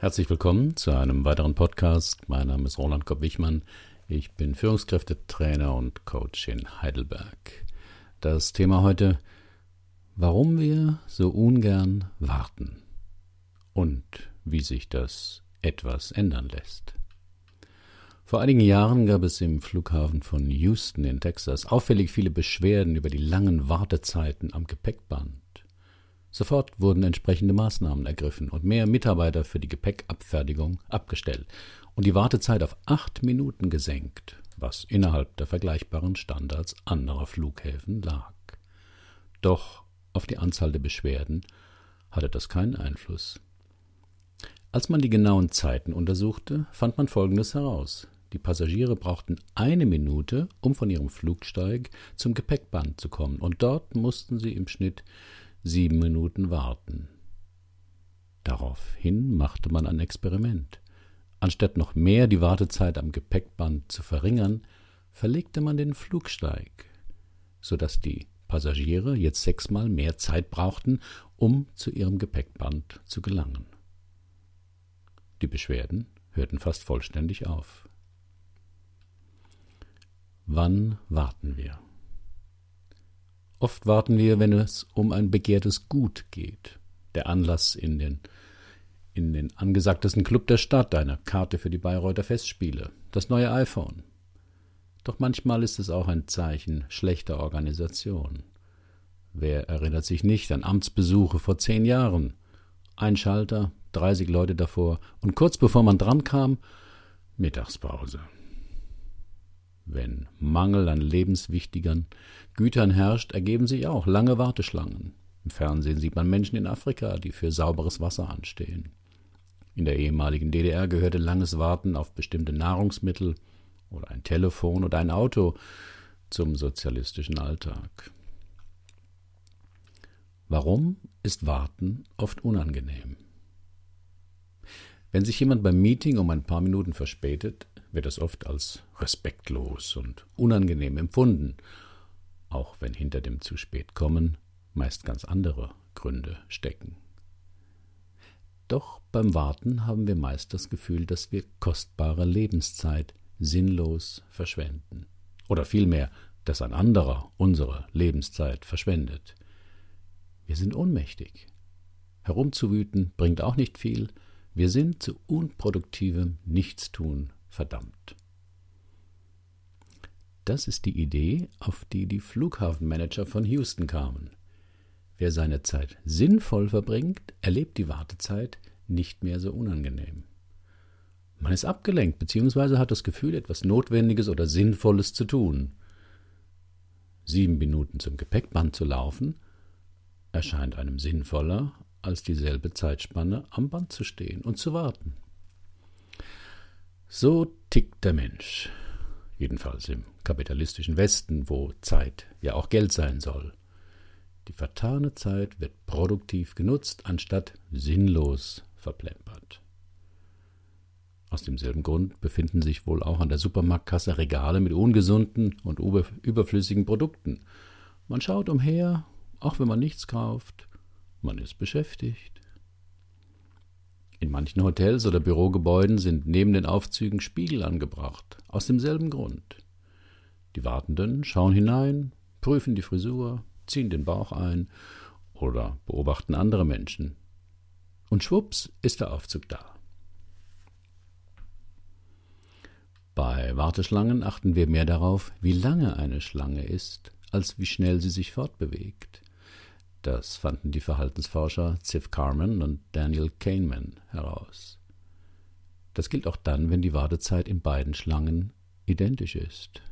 Herzlich willkommen zu einem weiteren Podcast. Mein Name ist Roland Kopp-Wichmann. Ich bin Führungskräftetrainer und Coach in Heidelberg. Das Thema heute, warum wir so ungern warten und wie sich das etwas ändern lässt. Vor einigen Jahren gab es im Flughafen von Houston in Texas auffällig viele Beschwerden über die langen Wartezeiten am Gepäckband. Sofort wurden entsprechende Maßnahmen ergriffen und mehr Mitarbeiter für die Gepäckabfertigung abgestellt und die Wartezeit auf acht Minuten gesenkt, was innerhalb der vergleichbaren Standards anderer Flughäfen lag. Doch auf die Anzahl der Beschwerden hatte das keinen Einfluss. Als man die genauen Zeiten untersuchte, fand man Folgendes heraus. Die Passagiere brauchten eine Minute, um von ihrem Flugsteig zum Gepäckband zu kommen, und dort mussten sie im Schnitt sieben Minuten warten. Daraufhin machte man ein Experiment. Anstatt noch mehr die Wartezeit am Gepäckband zu verringern, verlegte man den Flugsteig, so dass die Passagiere jetzt sechsmal mehr Zeit brauchten, um zu ihrem Gepäckband zu gelangen. Die Beschwerden hörten fast vollständig auf. Wann warten wir? Oft warten wir, wenn es um ein begehrtes Gut geht. Der Anlass in den, in den angesagtesten Club der Stadt, eine Karte für die Bayreuther Festspiele, das neue iPhone. Doch manchmal ist es auch ein Zeichen schlechter Organisation. Wer erinnert sich nicht an Amtsbesuche vor zehn Jahren? Ein Schalter, 30 Leute davor und kurz bevor man drankam, Mittagspause. Wenn Mangel an lebenswichtigen Gütern herrscht, ergeben sich auch lange Warteschlangen. Im Fernsehen sieht man Menschen in Afrika, die für sauberes Wasser anstehen. In der ehemaligen DDR gehörte langes Warten auf bestimmte Nahrungsmittel oder ein Telefon oder ein Auto zum sozialistischen Alltag. Warum ist Warten oft unangenehm? Wenn sich jemand beim Meeting um ein paar Minuten verspätet, wird es oft als respektlos und unangenehm empfunden, auch wenn hinter dem zu spät kommen meist ganz andere Gründe stecken. Doch beim Warten haben wir meist das Gefühl, dass wir kostbare Lebenszeit sinnlos verschwenden. Oder vielmehr, dass ein anderer unsere Lebenszeit verschwendet. Wir sind ohnmächtig. Herumzuwüten bringt auch nicht viel. Wir sind zu unproduktivem Nichtstun verdammt. Das ist die Idee, auf die die Flughafenmanager von Houston kamen. Wer seine Zeit sinnvoll verbringt, erlebt die Wartezeit nicht mehr so unangenehm. Man ist abgelenkt bzw. hat das Gefühl, etwas Notwendiges oder Sinnvolles zu tun. Sieben Minuten zum Gepäckband zu laufen, erscheint einem sinnvoller, als dieselbe Zeitspanne am Band zu stehen und zu warten. So tickt der Mensch. Jedenfalls im kapitalistischen Westen, wo Zeit ja auch Geld sein soll. Die vertane Zeit wird produktiv genutzt, anstatt sinnlos verplempert. Aus demselben Grund befinden sich wohl auch an der Supermarktkasse Regale mit ungesunden und überflüssigen Produkten. Man schaut umher, auch wenn man nichts kauft, man ist beschäftigt. In manchen Hotels oder Bürogebäuden sind neben den Aufzügen Spiegel angebracht, aus demselben Grund. Die Wartenden schauen hinein, prüfen die Frisur, ziehen den Bauch ein oder beobachten andere Menschen. Und schwupps ist der Aufzug da. Bei Warteschlangen achten wir mehr darauf, wie lange eine Schlange ist, als wie schnell sie sich fortbewegt. Das fanden die Verhaltensforscher Ziv Carman und Daniel Kahneman heraus. Das gilt auch dann, wenn die Wartezeit in beiden Schlangen identisch ist.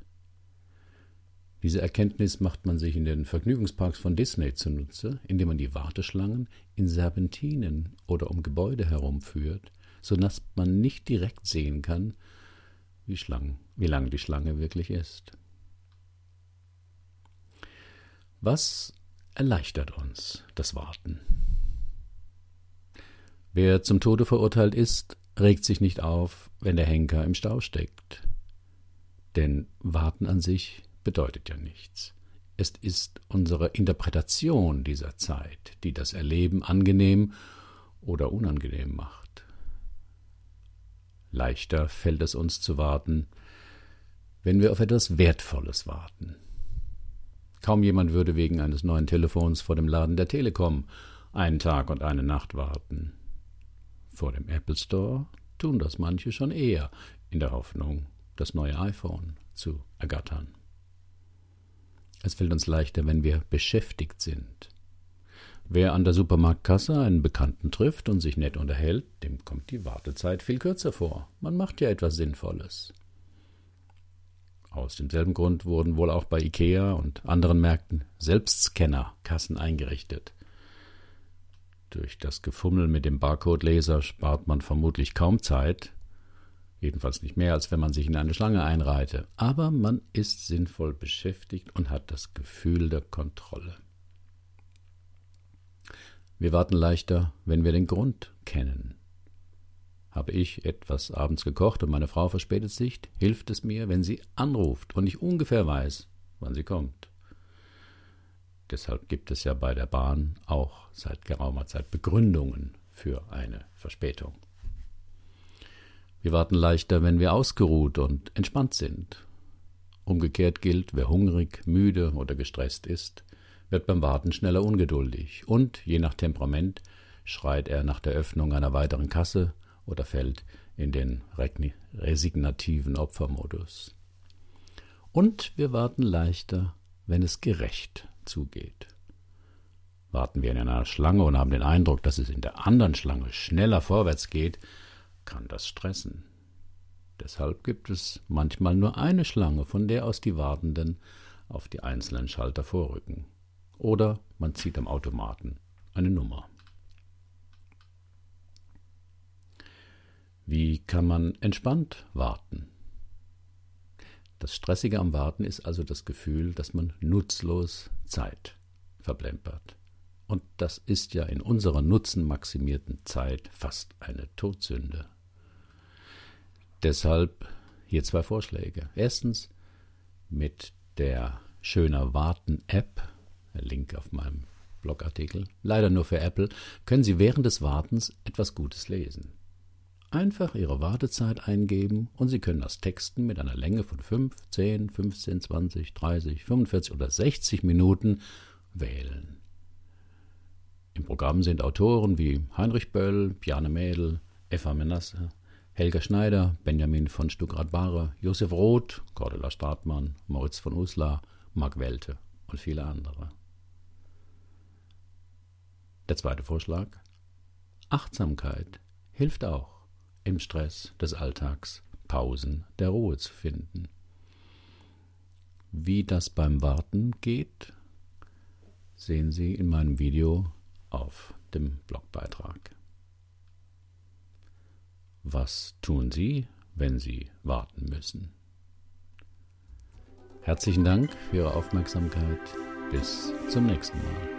Diese Erkenntnis macht man sich in den Vergnügungsparks von Disney zunutze, indem man die Warteschlangen in Serpentinen oder um Gebäude herumführt, so dass man nicht direkt sehen kann, wie, Schlangen, wie lang die Schlange wirklich ist. Was erleichtert uns das Warten. Wer zum Tode verurteilt ist, regt sich nicht auf, wenn der Henker im Stau steckt. Denn Warten an sich bedeutet ja nichts. Es ist unsere Interpretation dieser Zeit, die das Erleben angenehm oder unangenehm macht. Leichter fällt es uns zu warten, wenn wir auf etwas Wertvolles warten. Kaum jemand würde wegen eines neuen Telefons vor dem Laden der Telekom einen Tag und eine Nacht warten. Vor dem Apple Store tun das manche schon eher, in der Hoffnung, das neue iPhone zu ergattern. Es fällt uns leichter, wenn wir beschäftigt sind. Wer an der Supermarktkasse einen Bekannten trifft und sich nett unterhält, dem kommt die Wartezeit viel kürzer vor. Man macht ja etwas Sinnvolles. Aus demselben Grund wurden wohl auch bei IKEA und anderen Märkten Selbstscanner-Kassen eingerichtet. Durch das Gefummel mit dem Barcode-Laser spart man vermutlich kaum Zeit, jedenfalls nicht mehr, als wenn man sich in eine Schlange einreihte, aber man ist sinnvoll beschäftigt und hat das Gefühl der Kontrolle. Wir warten leichter, wenn wir den Grund kennen. Habe ich etwas abends gekocht und meine Frau verspätet sich, hilft es mir, wenn sie anruft und ich ungefähr weiß, wann sie kommt. Deshalb gibt es ja bei der Bahn auch seit geraumer Zeit Begründungen für eine Verspätung. Wir warten leichter, wenn wir ausgeruht und entspannt sind. Umgekehrt gilt, wer hungrig, müde oder gestresst ist, wird beim Warten schneller ungeduldig und, je nach Temperament, schreit er nach der Öffnung einer weiteren Kasse oder fällt in den resignativen Opfermodus. Und wir warten leichter, wenn es gerecht zugeht. Warten wir in einer Schlange und haben den Eindruck, dass es in der anderen Schlange schneller vorwärts geht, kann das stressen. Deshalb gibt es manchmal nur eine Schlange, von der aus die Wartenden auf die einzelnen Schalter vorrücken. Oder man zieht am Automaten eine Nummer. Wie kann man entspannt warten? Das Stressige am Warten ist also das Gefühl, dass man nutzlos Zeit verplempert. Und das ist ja in unserer nutzenmaximierten Zeit fast eine Todsünde. Deshalb hier zwei Vorschläge. Erstens mit der Schöner Warten App Link auf meinem Blogartikel, leider nur für Apple, können Sie während des Wartens etwas Gutes lesen. Einfach Ihre Wartezeit eingeben und Sie können das Texten mit einer Länge von 5, 10, 15, 20, 30, 45 oder 60 Minuten wählen. Im Programm sind Autoren wie Heinrich Böll, Bjarne Mädel, Eva Menasse, Helga Schneider, Benjamin von Stuckrad-Barre, Josef Roth, Cordula Stratmann, Moritz von Uslar, Mark Welte und viele andere. Der zweite Vorschlag. Achtsamkeit hilft auch, im Stress des Alltags Pausen der Ruhe zu finden. Wie das beim Warten geht, sehen Sie in meinem Video auf dem Blogbeitrag. Was tun Sie, wenn Sie warten müssen? Herzlichen Dank für Ihre Aufmerksamkeit. Bis zum nächsten Mal.